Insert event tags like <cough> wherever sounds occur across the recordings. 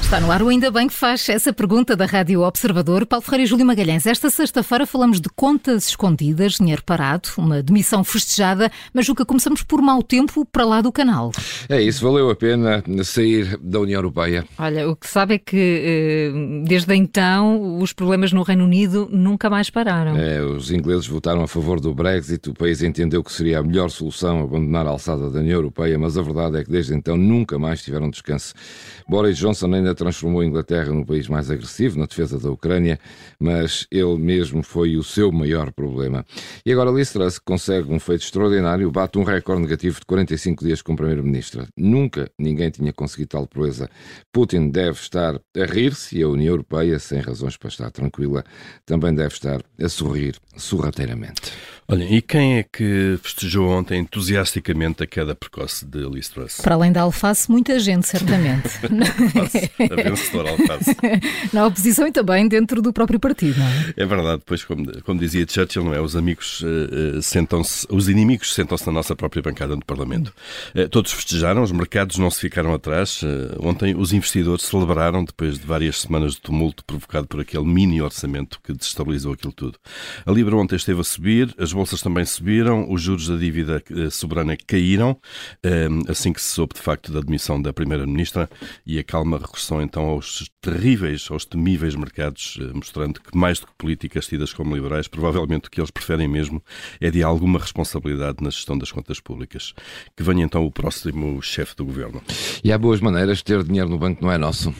Está no ar o Ainda Bem que faz essa pergunta da Rádio Observador. Paulo Ferreira e Júlio Magalhães. Esta sexta-feira falamos de contas escondidas, dinheiro parado, uma demissão festejada, mas Juca, começamos por mau tempo para lá do canal. É isso, valeu a pena sair da União Europeia. Olha, o que sabe é que eh, desde então os problemas no Reino Unido nunca mais pararam. É, os ingleses votaram a favor do Brexit, o país entendeu que seria a melhor solução abandonar a alçada da União Europeia, mas a verdade é que desde então nunca mais tiveram descanso. Boris Johnson ainda transformou a Inglaterra num país mais agressivo na defesa da Ucrânia, mas ele mesmo foi o seu maior problema. E agora Liz Truss consegue um feito extraordinário, bate um recorde negativo de 45 dias como Primeiro-Ministra. Nunca ninguém tinha conseguido tal proeza. Putin deve estar a rir-se e a União Europeia, sem razões para estar tranquila, também deve estar a sorrir sorrateiramente. Olha, e quem é que festejou ontem entusiasticamente a queda precoce de Liz Truss? Para além da alface, muita gente, certamente. <laughs> a vencedora alface. <laughs> Na oposição e também dentro do próprio partido, não é? É verdade, depois, como, como dizia Churchill, não é? Os amigos uh, sentam-se, os inimigos sentam-se na nossa própria bancada do Parlamento. Uh, todos festejaram, os mercados não se ficaram atrás. Uh, ontem os investidores celebraram, depois de várias semanas de tumulto provocado por aquele mini orçamento que destabilizou aquilo tudo. A Libra ontem esteve a subir, as bolsas também subiram, os juros da dívida eh, soberana caíram, eh, assim que se soube de facto da demissão da Primeira-Ministra e a calma regressou então aos terríveis, aos temíveis mercados, eh, mostrando que mais do que políticas tidas como liberais, provavelmente o que eles preferem mesmo é de alguma responsabilidade na gestão das contas públicas. Que venha então o próximo chefe do governo. E há boas maneiras de ter dinheiro no banco, não é nosso?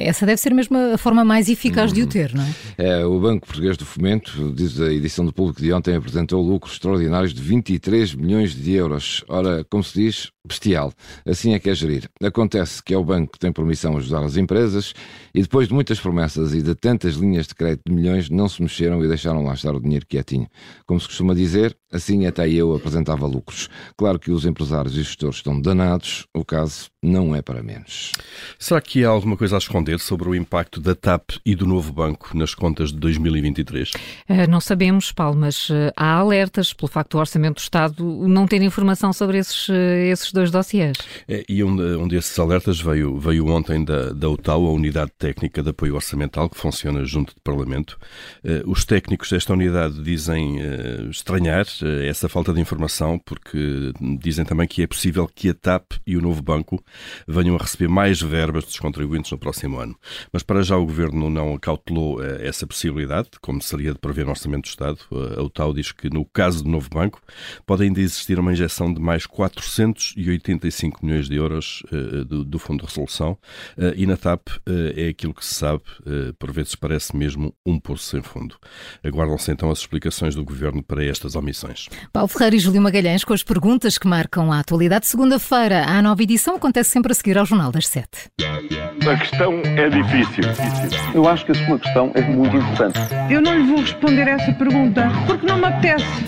Essa deve ser mesmo a forma mais eficaz de o ter, não é? É, o Banco Português do Fomento, diz a edição do Público de ontem, apresentou lucros extraordinários de 23 milhões de euros. Ora, como se diz, bestial. Assim é que é gerir. Acontece que é o banco que tem permissão a ajudar as empresas e depois de muitas promessas e de tantas linhas de crédito de milhões, não se mexeram e deixaram lá estar o dinheiro quietinho. Como se costuma dizer, assim até eu apresentava lucros. Claro que os empresários e gestores estão danados, o caso não é para menos. Será que há alguma coisa a esconder sobre o impacto da TAP e do novo banco nas contas de 2023? Eh, não sabemos, Paulo, mas eh, há alertas pelo facto do Orçamento do Estado não ter informação sobre esses, eh, esses dois dossiês. É, e um, um desses alertas veio, veio ontem da, da UTAU, a Unidade Técnica de Apoio Orçamental, que funciona junto do Parlamento. os técnicos desta unidade dizem estranhar essa falta de informação, porque dizem também que é possível que a TAP e o novo banco venham a receber mais verbas dos contribuintes no próximo ano. Mas para já o Governo não acautelou essa possibilidade, como seria de prever no Orçamento do Estado. A UTAU diz que no caso do novo banco pode ainda existir uma injeção de mais 485 milhões de euros uh, do, do, Fundo de Resolução uh, e na TAP uh, é aquilo que se sabe, por vezes parece mesmo um poço sem fundo. Aguardam-se então as explicações do Governo para estas omissões. Paulo Ferreira e Júlio Magalhães com as perguntas que marcam a atualidade. Segunda-feira, a nova edição acontece acontece sempre a seguir ao Jornal das Sete. A questão é difícil. Eu acho que a sua questão é muito importante. Eu não lhe vou responder essa pergunta porque não me apetece.